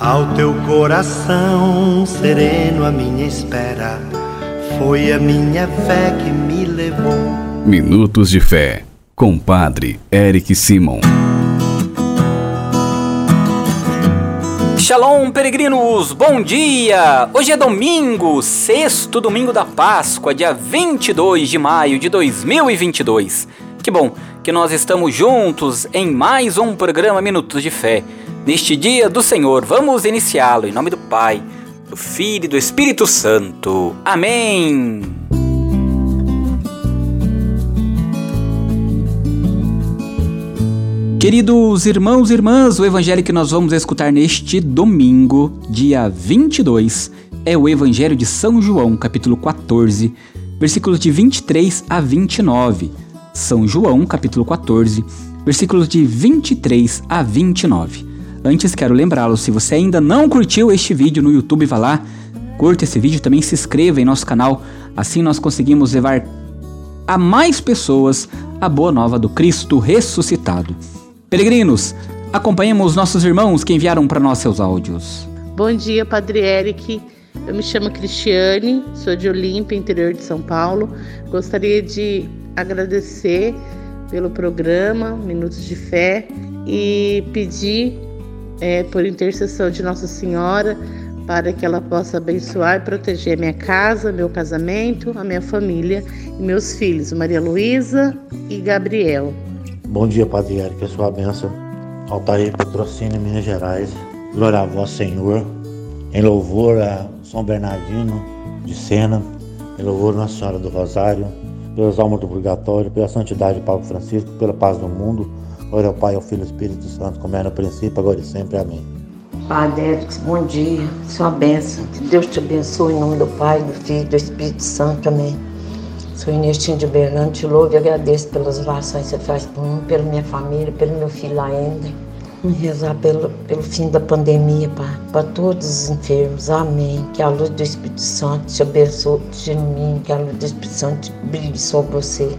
Ao teu coração sereno, a minha espera foi a minha fé que me levou. Minutos de Fé, com Padre Eric Simon. Shalom, peregrinos! Bom dia! Hoje é domingo, sexto domingo da Páscoa, dia 22 de maio de 2022. Que bom que nós estamos juntos em mais um programa Minutos de Fé. Neste dia do Senhor, vamos iniciá-lo em nome do Pai, do Filho e do Espírito Santo. Amém! Queridos irmãos e irmãs, o evangelho que nós vamos escutar neste domingo, dia 22, é o Evangelho de São João, capítulo 14, versículos de 23 a 29. São João, capítulo 14, versículos de 23 a 29. Antes quero lembrá-lo, se você ainda não curtiu este vídeo no YouTube, vá lá, curta esse vídeo, também se inscreva em nosso canal, assim nós conseguimos levar a mais pessoas a boa nova do Cristo ressuscitado. Peregrinos, acompanhemos nossos irmãos que enviaram para nós seus áudios. Bom dia, Padre Eric. Eu me chamo Cristiane, sou de Olímpia, interior de São Paulo. Gostaria de agradecer pelo programa Minutos de Fé e pedir é, por intercessão de Nossa Senhora, para que ela possa abençoar e proteger a minha casa, meu casamento, a minha família e meus filhos, Maria Luísa e Gabriel. Bom dia, Padre Eric, a sua bênção. Altair Patrocínio, Minas Gerais. Glória a vós, Senhor. Em louvor a São Bernardino de Sena, em louvor a Nossa Senhora do Rosário, pelas almas do purgatório, pela santidade de Paulo Francisco, pela paz do mundo, Glória ao Pai, ao Filho e ao Espírito Santo, como era no princípio, agora e sempre. Amém. Padre Eric, bom dia. Sua bênção. Que Deus te abençoe em nome do Pai, do Filho e do Espírito Santo. Amém. Sou Inestinho de Bernardo, te louvo e agradeço pelas orações que você faz por mim, pela minha família, pelo meu filho ainda. Vamos rezar pelo, pelo fim da pandemia, Pai, para todos os enfermos. Amém. Que a luz do Espírito Santo te abençoe, te ilumine, que a luz do Espírito Santo brilhe sobre você.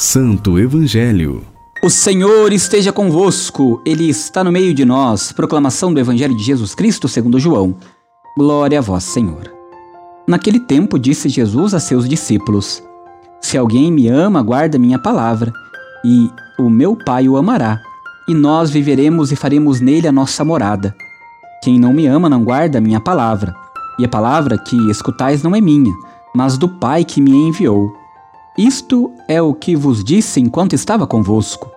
Santo Evangelho. O Senhor esteja convosco, Ele está no meio de nós. Proclamação do Evangelho de Jesus Cristo segundo João. Glória a vós, Senhor. Naquele tempo disse Jesus a seus discípulos: Se alguém me ama, guarda minha palavra, e o meu Pai o amará, e nós viveremos e faremos nele a nossa morada. Quem não me ama não guarda minha palavra, e a palavra que escutais não é minha, mas do Pai que me enviou. Isto é o que vos disse enquanto estava convosco.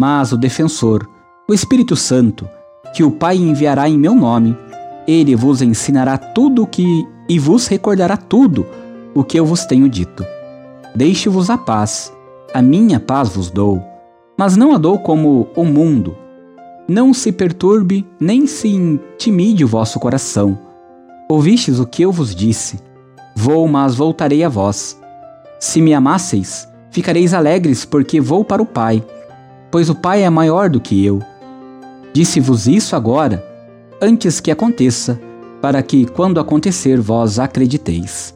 Mas o defensor, o Espírito Santo, que o Pai enviará em meu nome, ele vos ensinará tudo o que e vos recordará tudo o que eu vos tenho dito. Deixe-vos a paz, a minha paz vos dou, mas não a dou como o mundo. Não se perturbe nem se intimide o vosso coração. Ouvistes o que eu vos disse. Vou, mas voltarei a vós. Se me amasseis, ficareis alegres, porque vou para o Pai, pois o Pai é maior do que eu. Disse-vos isso agora, antes que aconteça, para que, quando acontecer, vós acrediteis.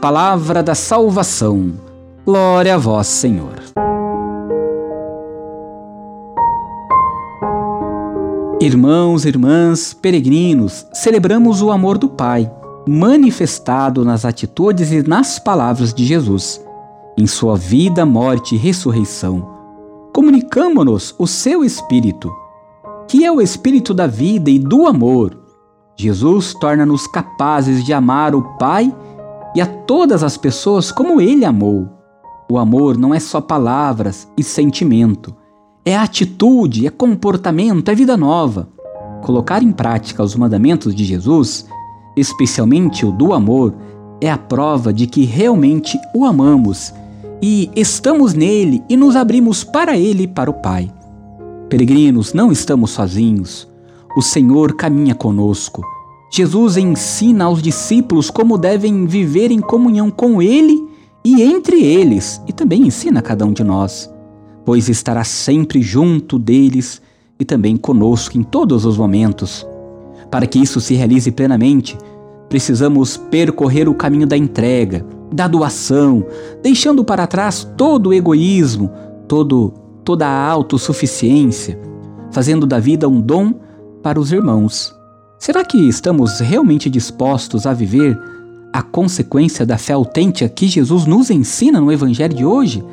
Palavra da salvação. Glória a vós, Senhor. Irmãos, irmãs, peregrinos, celebramos o amor do Pai manifestado nas atitudes e nas palavras de Jesus, em sua vida, morte e ressurreição. Comunicamo-nos o seu Espírito. que é o espírito da vida e do amor. Jesus torna-nos capazes de amar o Pai e a todas as pessoas como ele amou. O amor não é só palavras e sentimento, é atitude, é comportamento, é vida nova. Colocar em prática os mandamentos de Jesus, especialmente o do amor, é a prova de que realmente o amamos e estamos nele e nos abrimos para ele e para o Pai. Peregrinos, não estamos sozinhos. O Senhor caminha conosco. Jesus ensina aos discípulos como devem viver em comunhão com Ele e entre eles, e também ensina a cada um de nós, pois estará sempre junto deles e também conosco em todos os momentos. Para que isso se realize plenamente, precisamos percorrer o caminho da entrega, da doação, deixando para trás todo o egoísmo, todo, toda a autossuficiência, fazendo da vida um dom para os irmãos. Será que estamos realmente dispostos a viver a consequência da fé autêntica que Jesus nos ensina no Evangelho de hoje?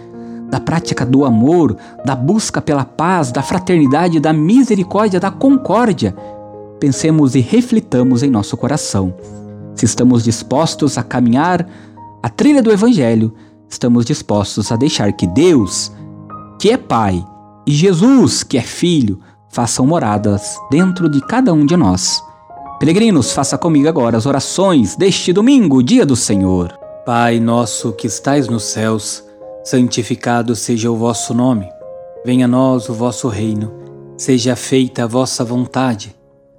Da prática do amor, da busca pela paz, da fraternidade, da misericórdia, da concórdia? Pensemos e reflitamos em nosso coração. Se estamos dispostos a caminhar a trilha do Evangelho, estamos dispostos a deixar que Deus, que é Pai, e Jesus, que é Filho, façam moradas dentro de cada um de nós. Peregrinos, faça comigo agora as orações deste domingo, dia do Senhor. Pai nosso que estais nos céus, santificado seja o vosso nome. Venha a nós o vosso reino. Seja feita a vossa vontade,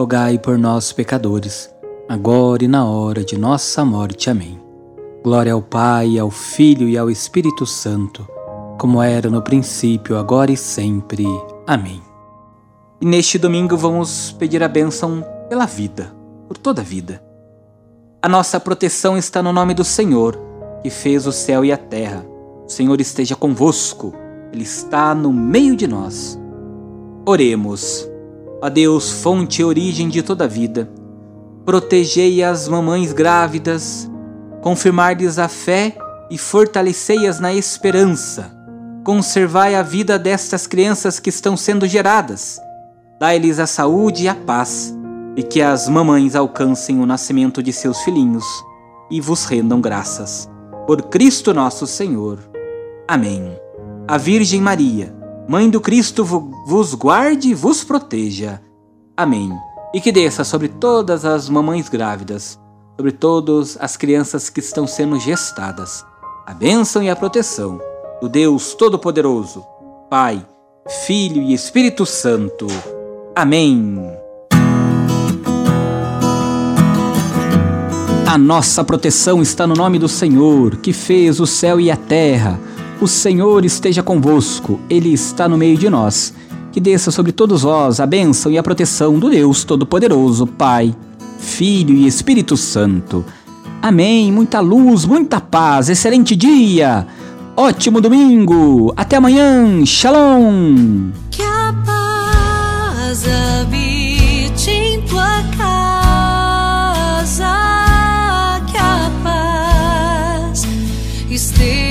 rogai por nós, pecadores agora e na hora de nossa morte. Amém. Glória ao Pai, ao Filho e ao Espírito Santo, como era no princípio, agora e sempre. Amém. E neste domingo vamos pedir a bênção pela vida, por toda a vida. A nossa proteção está no nome do Senhor, que fez o céu e a terra. O Senhor esteja convosco, Ele está no meio de nós. Oremos. A Deus, fonte e origem de toda a vida protegei as mamães grávidas, confirmar-lhes a fé e fortalecei-as na esperança. Conservai a vida destas crianças que estão sendo geradas. Dai-lhes a saúde e a paz, e que as mamães alcancem o nascimento de seus filhinhos e vos rendam graças. Por Cristo nosso Senhor. Amém. A Virgem Maria, Mãe do Cristo, vos guarde e vos proteja. Amém e que desça sobre todas as mamães grávidas, sobre todas as crianças que estão sendo gestadas, a bênção e a proteção do Deus Todo-Poderoso, Pai, Filho e Espírito Santo. Amém. A nossa proteção está no nome do Senhor, que fez o céu e a terra. O Senhor esteja convosco, Ele está no meio de nós que desça sobre todos vós a bênção e a proteção do Deus Todo-Poderoso, Pai, Filho e Espírito Santo. Amém. Muita luz, muita paz, excelente dia, ótimo domingo. Até amanhã. Shalom. Que a paz habite em tua casa, que a paz esteja